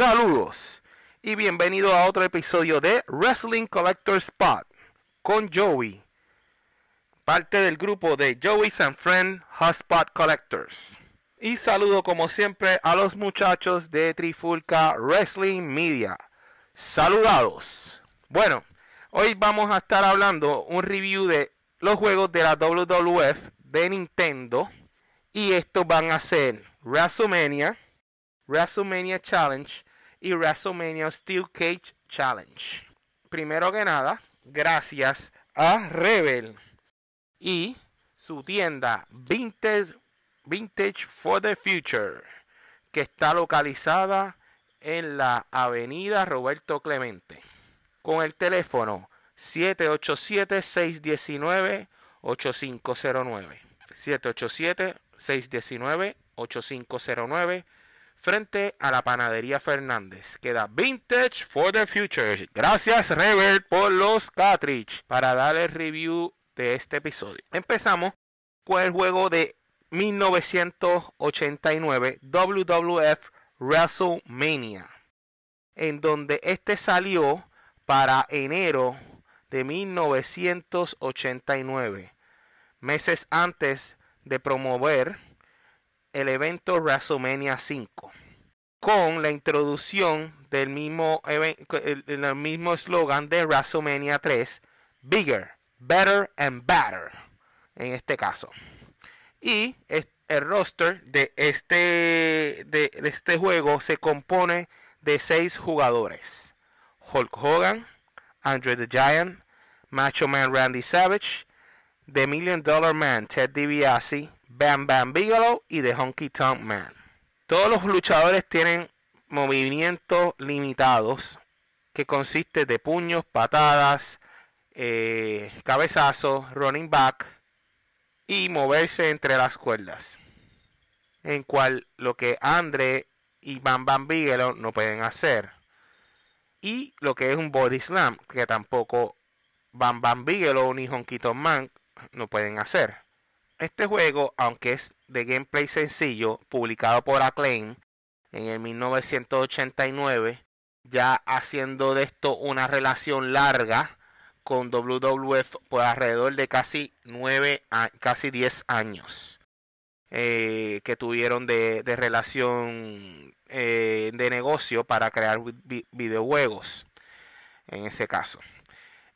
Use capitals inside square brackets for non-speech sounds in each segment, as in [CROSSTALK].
Saludos y bienvenido a otro episodio de Wrestling Collector Spot con Joey, parte del grupo de Joey's and Friend Hotspot Collectors. Y saludo como siempre a los muchachos de Trifulca Wrestling Media. Saludados. Bueno, hoy vamos a estar hablando un review de los juegos de la WWF de Nintendo. Y estos van a ser WrestleMania, WrestleMania Challenge y WrestleMania Steel Cage Challenge. Primero que nada, gracias a Rebel y su tienda Vintage Vintage for the Future, que está localizada en la avenida Roberto Clemente, con el teléfono 787-619-8509. 787-619-8509 frente a la panadería Fernández. Queda Vintage for the Future. Gracias Rebel por los cartridge para dar el review de este episodio. Empezamos con el juego de 1989 WWF WrestleMania, en donde este salió para enero de 1989, meses antes de promover el evento WrestleMania 5, con la introducción del mismo el mismo eslogan de WrestleMania 3, Bigger, Better and Better, en este caso. Y el roster de este, de, este juego se compone de seis jugadores. Hulk Hogan, Andre the Giant, Macho Man Randy Savage, The Million Dollar Man Ted DiBiase, Bam Bam Bigelow y The Honky Tonk Man. Todos los luchadores tienen movimientos limitados que consiste de puños, patadas, eh, cabezazos, running back, y moverse entre las cuerdas. En cual lo que Andre y Bam Bam Bigelow no pueden hacer. Y lo que es un body slam, que tampoco Bam Bam Bigelow ni Honky Man no pueden hacer. Este juego, aunque es de gameplay sencillo, publicado por Acclaim en el 1989, ya haciendo de esto una relación larga con WWF por alrededor de casi 9, casi 10 años eh, que tuvieron de, relación eh, de negocio para crear videojuegos en ese caso.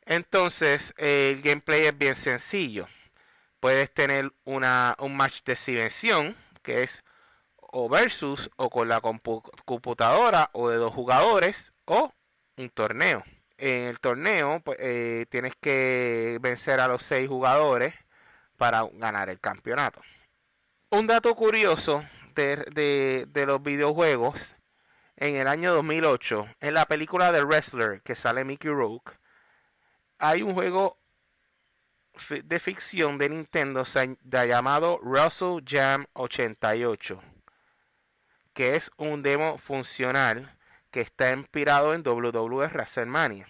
Entonces, el gameplay es bien sencillo. Puedes tener una, un match de exhibición que es o versus o con la computadora o de dos jugadores o un torneo en el torneo pues, eh, tienes que vencer a los seis jugadores para ganar el campeonato. Un dato curioso de, los videojuegos, en el año 2008, en la película de Wrestler que sale Mickey Rourke, hay un juego de ficción de Nintendo llamado Wrestle Jam 88, que es un demo funcional que está inspirado en WWE WrestleMania,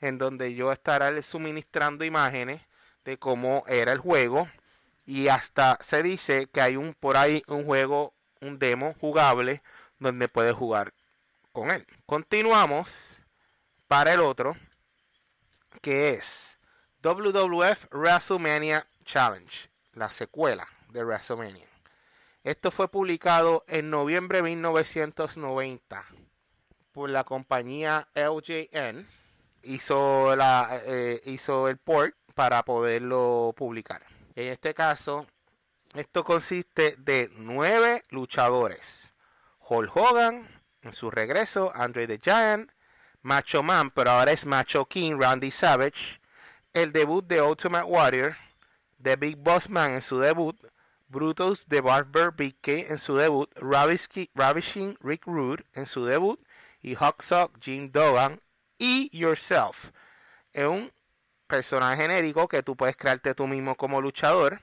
en donde yo estaré suministrando imágenes de cómo era el juego y hasta se dice que hay un por ahí un juego, un demo jugable donde puedes jugar con él. Continuamos para el otro que es WWF WrestleMania Challenge, la secuela de WrestleMania. Esto fue publicado en noviembre de 1990 por la compañía LJN hizo, la, eh, hizo el port para poderlo publicar. En este caso, esto consiste de nueve luchadores. Hulk Hogan en su regreso, Andre the Giant, Macho Man, pero ahora es Macho King, Randy Savage, el debut de Ultimate Warrior, The Big Boss Man en su debut, Brutus the Barber Big K en su debut, Ravishing Rick Rude en su debut, y Hawksock, Jim Dogan y Yourself. Es un personaje genérico que tú puedes crearte tú mismo como luchador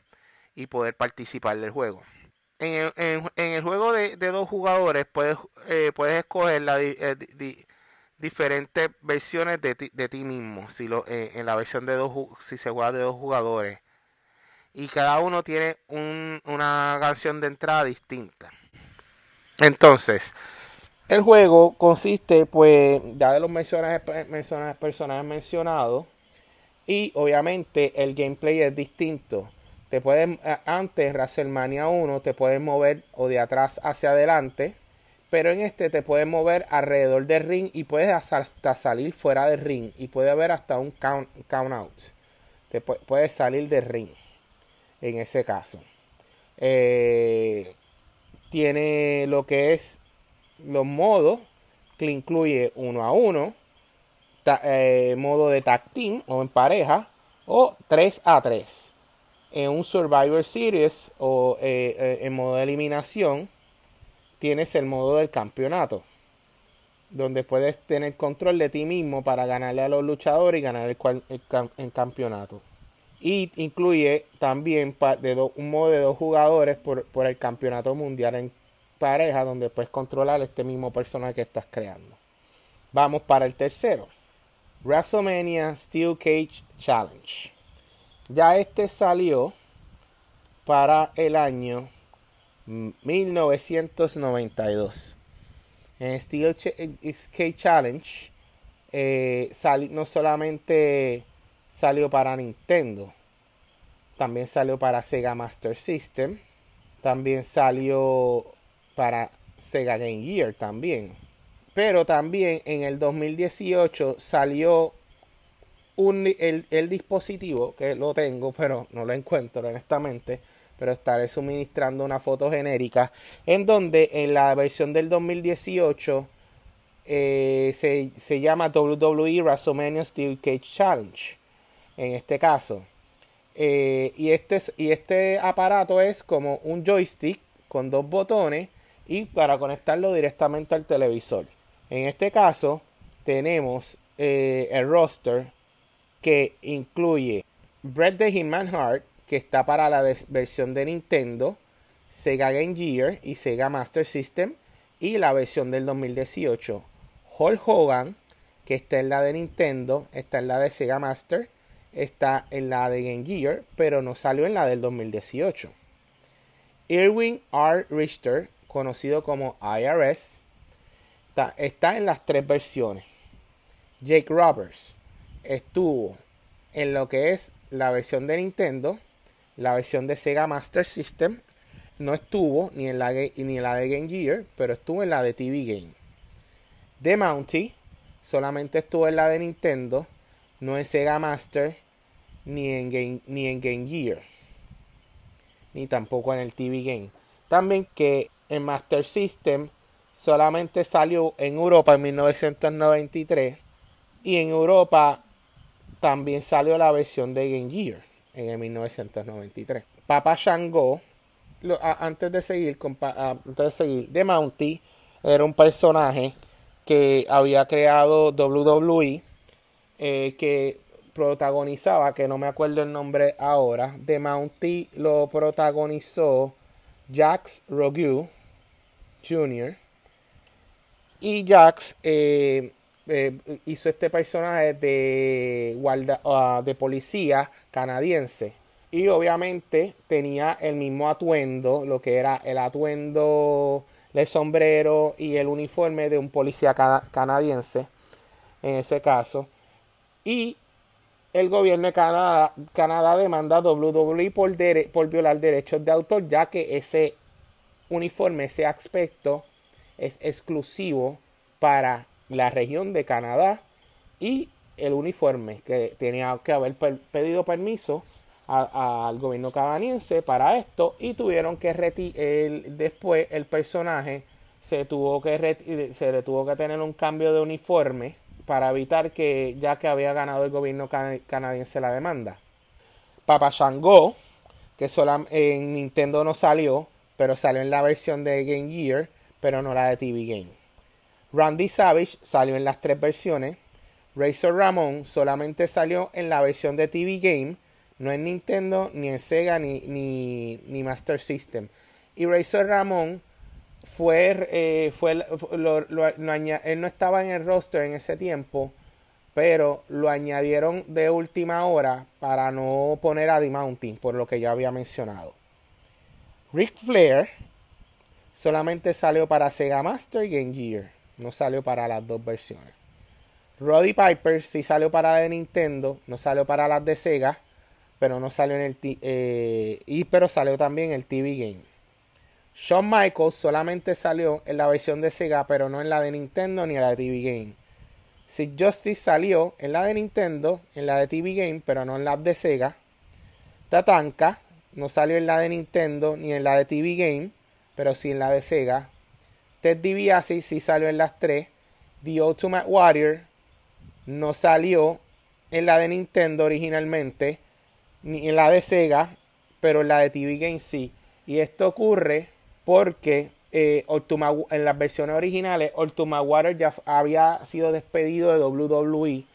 y poder participar del juego. En el, juego de, dos jugadores puedes, eh, puedes escoger la, eh, diferentes versiones de ti, de ti mismo. Si lo, eh, en la versión de dos, si se juega de dos jugadores. Y cada uno tiene una canción de entrada distinta. Entonces, El juego consiste, pues, ya de los personajes, personajes mencionados. Y obviamente el gameplay es distinto. Te pueden, antes, WrestleMania 1, te puedes mover o de atrás hacia adelante. Pero en este te puedes mover alrededor del ring y puedes hasta salir fuera del ring. Y puede haber hasta un count, count out. Te puedes salir del ring. En ese caso. Eh, tiene lo que es los modos que incluye uno a uno, eh, modo de tag team o en pareja o 3 a 3. En un Survivor Series o eh, en modo de eliminación tienes el modo del campeonato, donde puedes tener control de ti mismo para ganarle a los luchadores y ganar el, campeonato. Y incluye también un modo de dos jugadores por, por el campeonato mundial en pareja donde puedes controlar este mismo personaje que estás creando. Vamos para el tercero. WrestleMania Steel Cage Challenge. Ya este salió para el año 1992. En Steel Cage Challenge eh, no solamente salió para Nintendo, también salió para Sega Master System, también salió para Sega Game Gear también. Pero también en el 2018 salió un, el, dispositivo, que lo tengo, pero no lo encuentro honestamente, pero estaré suministrando una foto genérica, en donde en la versión del 2018 eh, se, se, llama WWE WrestleMania Steel Cage Challenge, en este caso. Eh, y, este, y este aparato es como un joystick con dos botones y para conectarlo directamente al televisor. En este caso tenemos eh, el roster que incluye Bread the Hitman Heart que está para la versión de Nintendo, Sega Game Gear y Sega Master System y la versión del 2018. Hulk Hogan que está en la de Nintendo, está en la de Sega Master, está en la de Game Gear, pero no salió en la del 2018. Irwin R. Richter conocido como IRS, está, en las tres versiones. Jake Roberts estuvo en lo que es la versión de Nintendo, la versión de Sega Master System, no estuvo ni en la, ni en la de Game Gear, pero estuvo en la de TV Game. The Mountie solamente estuvo en la de Nintendo, no en Sega Master, ni en Game, ni en Game Gear, ni tampoco en el TV Game. También que en Master System solamente salió en Europa en 1993 y en Europa también salió la versión de Game Gear en el 1993. Papa Shango, antes de seguir, antes de seguir, The Mountie era un personaje que había creado WWE eh, que protagonizaba, que no me acuerdo el nombre ahora, The Mountie lo protagonizó Jax Rogue Jr. Y Jax eh, eh, hizo este personaje de, ah, de policía canadiense. Y obviamente tenía el mismo atuendo, lo que era el atuendo del sombrero y el uniforme de un policía canadiense, en ese caso. Y el gobierno de Canadá, Canadá demanda a WWE por, por violar derechos de autor, ya que ese uniforme, ese aspecto es exclusivo para la región de Canadá y el uniforme que tenía que haber pedido permiso al gobierno canadiense para esto y tuvieron que el, después el personaje se tuvo que se tuvo que tener un cambio de uniforme para evitar que ya que había ganado el gobierno canadiense la demanda. Papa Shango, que solo en Nintendo no salió, pero salió en la versión de Game Gear, pero no la de TV Game. Randy Savage salió en las tres versiones. Razor Ramon solamente salió en la versión de TV Game, no en Nintendo, ni en Sega, ni, ni, Master System. Y Razor Ramon fue, eh, fue él no estaba en el roster en ese tiempo, pero lo añadieron de última hora para no poner a The Mountain, por lo que ya había mencionado. Ric Flair solamente salió para Sega Master y Game Gear. no salió para las dos versiones. Roddy Piper sí salió para la de Nintendo, no salió para las de Sega, pero no salió en el eh, y pero salió también el TV Game. Shawn Michaels solamente salió en la versión de Sega, pero no en la de Nintendo ni en la de TV Game. Sid Justice salió en la de Nintendo, en la de TV Game, pero no en la de Sega. Tatanka no salió en la de Nintendo ni en la de TV Game, pero sí en la de Sega. Ted DiBiase sí salió en las tres. The Ultimate Warrior no salió en la de Nintendo originalmente, ni en la de Sega, pero en la de TV Game sí. Y esto ocurre porque eh, en las versiones originales, Ultima Water ya había sido despedido de WWE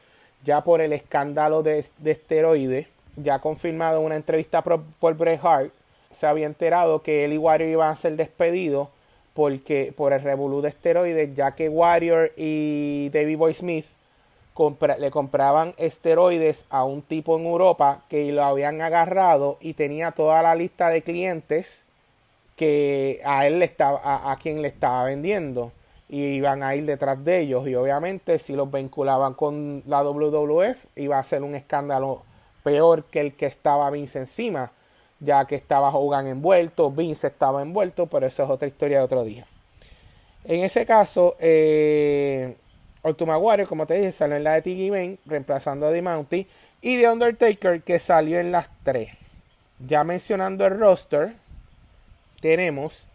ya por el escándalo de, esteroides. Ya confirmado en una entrevista por, por Bret Hart, se había enterado que él y Warrior iban a ser despedidos porque, por el revolú de esteroides, ya que Warrior y David Boy Smith le compraban esteroides a un tipo en Europa que lo habían agarrado y tenía toda la lista de clientes que a él le estaba, a, quien le estaba vendiendo y iban a ir detrás de ellos y obviamente si los vinculaban con la WWF iba a ser un escándalo peor que el que estaba Vince encima ya que estaba Hogan envuelto, Vince estaba envuelto, pero eso es otra historia de otro día. En ese caso, eh, Ultima Warrior, como te dije, salió en la de Tiki Main, reemplazando a The Mountie, y The Undertaker, que salió en las tres. Ya mencionando el roster, tenemos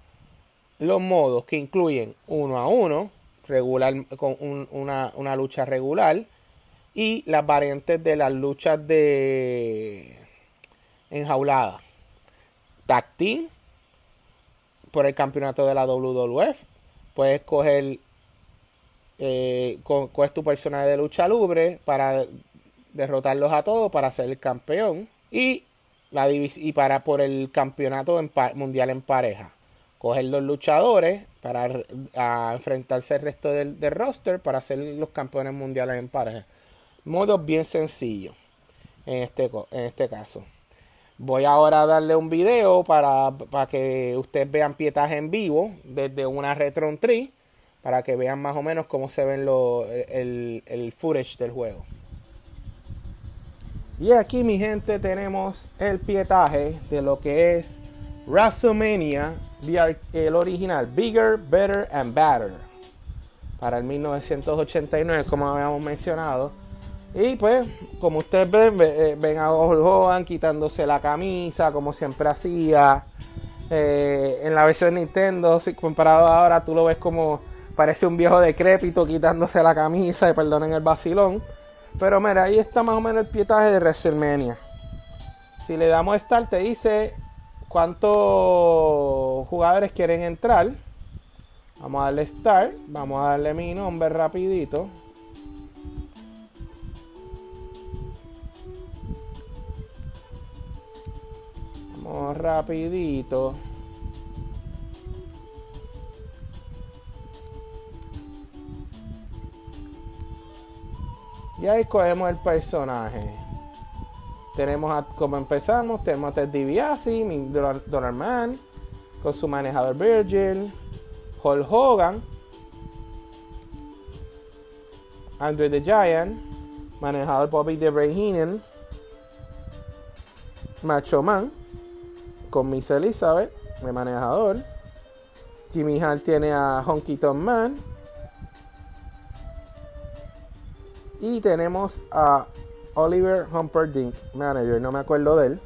los modos que incluyen uno a uno, regular, con una, una, lucha regular, y las variantes de las luchas de enjaulada. Tag Team, por el campeonato de la WWF, puedes coger eh, coges tu personaje de lucha libre para derrotarlos a todos para ser el campeón y la y para por el campeonato mundial en pareja. Coger los luchadores para enfrentarse al resto del, roster para ser los campeones mundiales en pareja. Modo bien sencillo en este, en este caso. Voy ahora a darle un video para, para que ustedes vean pietaje en vivo desde una Retron Tree para que vean más o menos cómo se ven el, el footage del juego. Y aquí, mi gente, tenemos el pietaje de lo que es WrestleMania, el original, Bigger, Better and Better, para el 1989, como habíamos mencionado. Y pues, como ustedes ven, eh, ven a Hulk Hogan quitándose la camisa, como siempre hacía. Eh, en la versión Nintendo, si comparado ahora, tú lo ves como parece un viejo decrépito quitándose la camisa y perdonen el vacilón. Pero mira, ahí está más o menos el pietaje de WrestleMania. Si le damos Start, te dice cuántos jugadores quieren entrar. Vamos a darle Start. Vamos a darle mi nombre rapidito. Vamos rapidito. Y ahí cogemos el personaje. Tenemos, a, como empezamos, tenemos a Ted DiBiase, Donald Man, con su manejador Virgil, Hulk Hogan, Andre the Giant, manejador Bobby de Heenan, Macho Man, con Miss Elizabeth, de manejador. Jimmy Hart tiene a Honky Tonk Man, Y tenemos a Oliver Humperdinck, manager, no me acuerdo de él.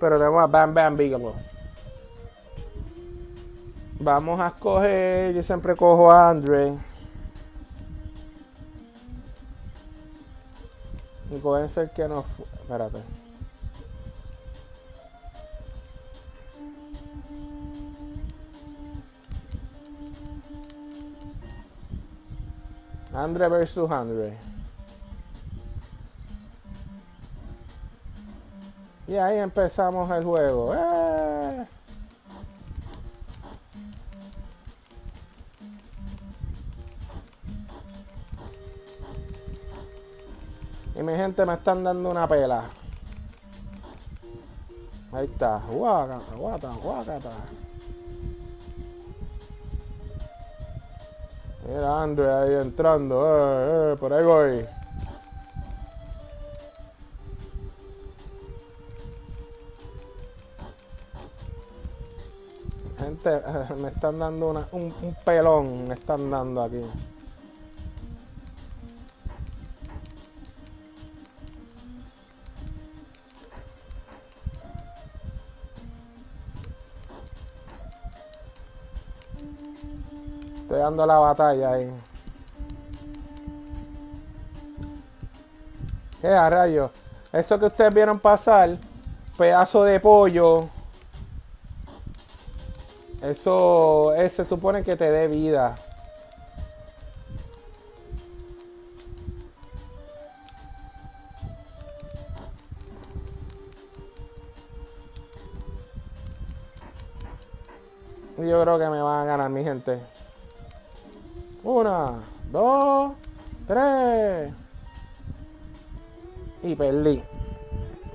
Pero tenemos a Bam Bam Bigelow. Vamos a escoger, yo siempre cojo a Andre. Y puede ser que no. Espérate. Andre versus Andre. Y ahí empezamos el juego. ¡Eh! Y mi gente me están dando una pela. Ahí está. Guacata, guata, guacata. Mira Andre ahí entrando. Eh, eh, por ahí voy. Gente, me están dando una, un, pelón. Me están dando aquí. Estoy dando la batalla ahí. ¿Qué a rayos? Eso que ustedes vieron pasar, pedazo de pollo. Eso eh, se supone que te dé vida. Yo creo que me van a ganar mi gente. Una, dos, tres. Y perdí.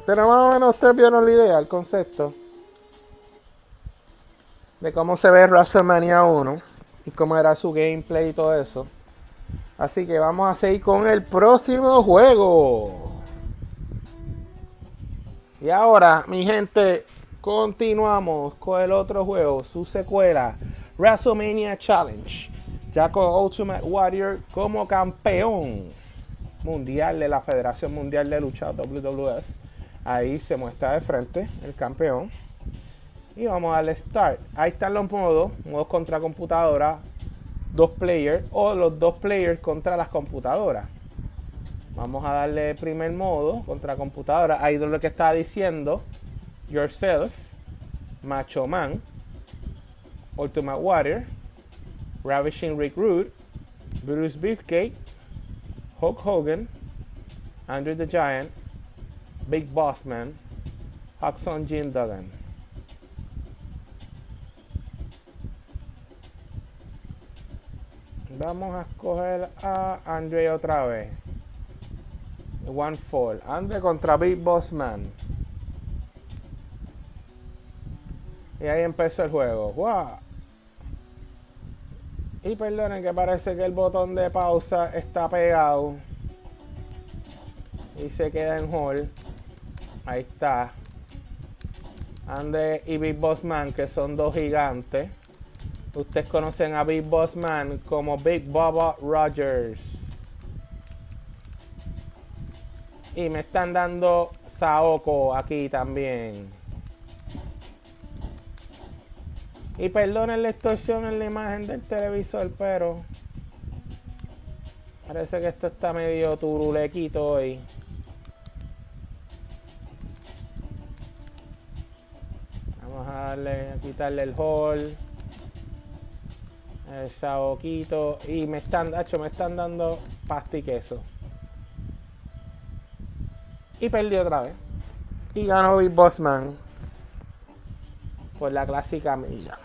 Pero más o menos ustedes vieron la idea, el concepto. De cómo se ve WrestleMania 1. Y cómo era su gameplay y todo eso. Así que vamos a seguir con el próximo juego. Y ahora, mi gente, continuamos con el otro juego, su secuela, WrestleMania Challenge ya con Ultimate Warrior como campeón mundial de la Federación Mundial de Lucha WWF. Ahí se muestra de frente el campeón. Y vamos a darle start. Ahí están los modos, modos contra computadora, dos players o los dos players contra las computadoras. Vamos a darle primer modo contra computadora. Ahí es lo que está diciendo Yourself, Macho Man, Ultimate Warrior, Ravishing Rick Rude, Bruce Beefcake, Hulk Hogan, Andrew the Giant, Big Boss Man, Hudson Jim Duggan. Vamos a escoger a Andre otra vez. One Fall. Andre contra Big Boss Man. Y ahí empezó el juego. ¡Wow! Y perdonen que parece que el botón de pausa está pegado. Y se queda en hold. Ahí está. Andre y Big Boss Man, que son dos gigantes. Ustedes conocen a Big Boss Man como Big Bubba Rogers. Y me están dando Saoko aquí también. Y perdonen la extorsión en la imagen del televisor, pero parece que esto está medio turulequito hoy. Vamos a darle, a quitarle el hall. El saboquito. Y me están, hecho, me están dando pasta y queso. Y perdí otra vez. Y ganó Big Bossman. Por la clásica milla.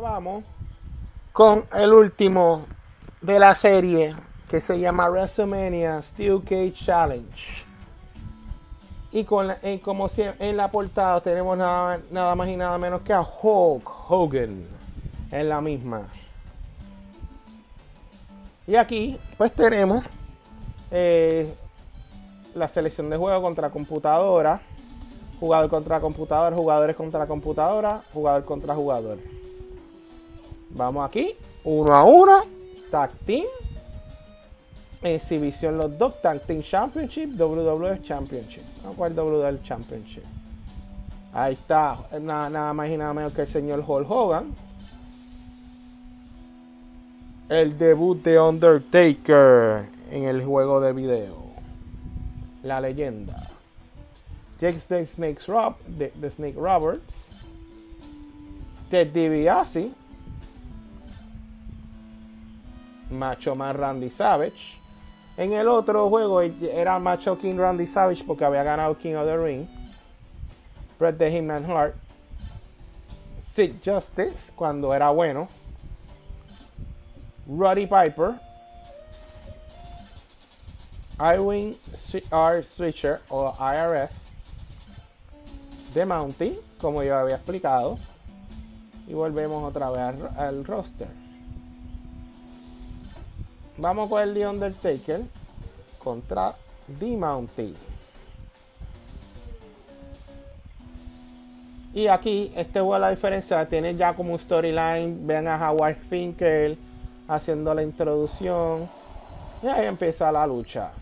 vamos con el último de la serie que se llama WrestleMania Steel Cage Challenge. Y con como en la portada tenemos nada, nada, más y nada menos que a Hulk Hogan en la misma. Y aquí pues tenemos eh, la selección de juego contra computadora, jugador contra computadora, jugadores contra computadora, jugador contra jugador. Vamos aquí, uno a uno, Tag Team, exhibición los dos, Tag Team Championship, WWF Championship. ¿Cuál cuál WWF Championship. Ahí está, nada, nada, más y nada menos que el señor Hulk Hogan. El debut de Undertaker en el juego de video. La leyenda. Jake Snake, Snakes Rob, de, Snake Roberts. Ted DiBiase Macho Man Randy Savage. En el otro juego era Macho King Randy Savage porque había ganado King of the Ring. Bret the Hitman Hart. Sid Justice cuando era bueno. Roddy Piper. Irwin R. Switcher o IRS. The Mountain, como yo había explicado. y volvemos otra vez al, roster. Vamos con el The Undertaker contra The Mountie. Y aquí, este juego la diferencia, tiene ya como un storyline, ven a Howard Finkel haciendo la introducción. Y ahí empieza la lucha.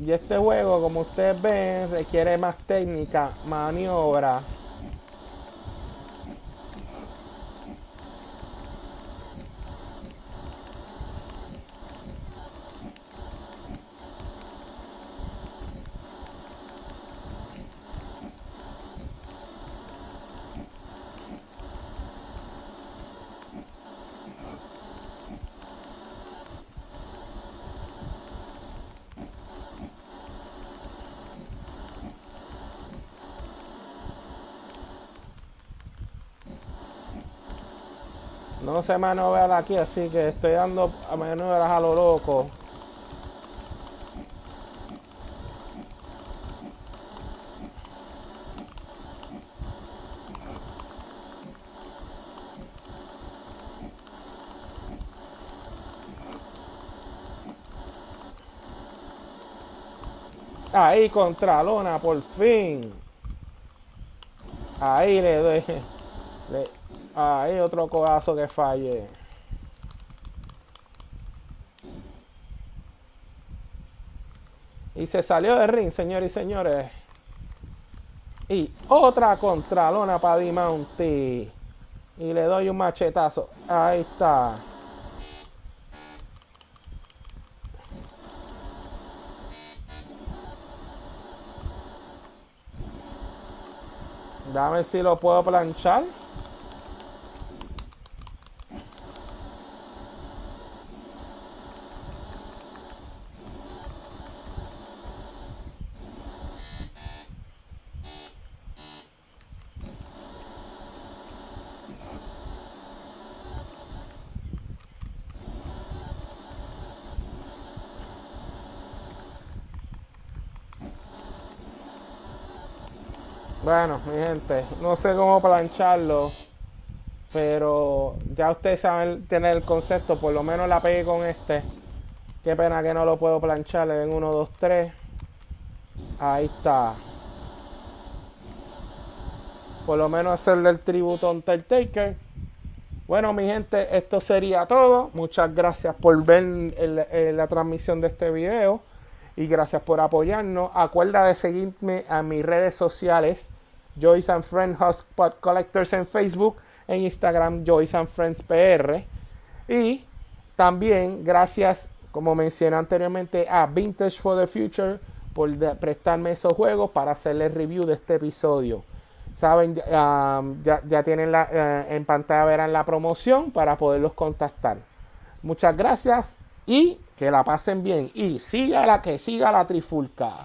Y este juego, como ustedes ven, requiere más técnica, maniobra No se maniobra aquí, así que estoy dando a maniobras a lo loco. Ahí contra Lona, por fin. Ahí le doy. [LAUGHS] Ahí otro codazo que falle. Y se salió de ring, señores y señores. Y otra contralona para Dimonti. Y le doy un machetazo. Ahí está. Dame si lo puedo planchar. Bueno, mi gente, no sé cómo plancharlo, pero ya ustedes saben tener el concepto, por lo menos la pegué con este. Qué pena que no lo puedo planchar en 1, 2, 3. Ahí está. Por lo menos hacerle el tributo a Undertaker. Bueno, mi gente, esto sería todo. Muchas gracias por ver la transmisión de este video. Y gracias por apoyarnos. Acuerda de seguirme a mis redes sociales Joyce and Friends Hotspot Collectors en Facebook, en Instagram Joyce and Friends PR. Y también gracias, como mencioné anteriormente, a Vintage for the Future por prestarme esos juegos para hacerles review de este episodio. Saben, um, ya, tienen la, eh, en pantalla verán la promoción para poderlos contactar. Muchas gracias y que la pasen bien. Y siga la que siga la trifulca.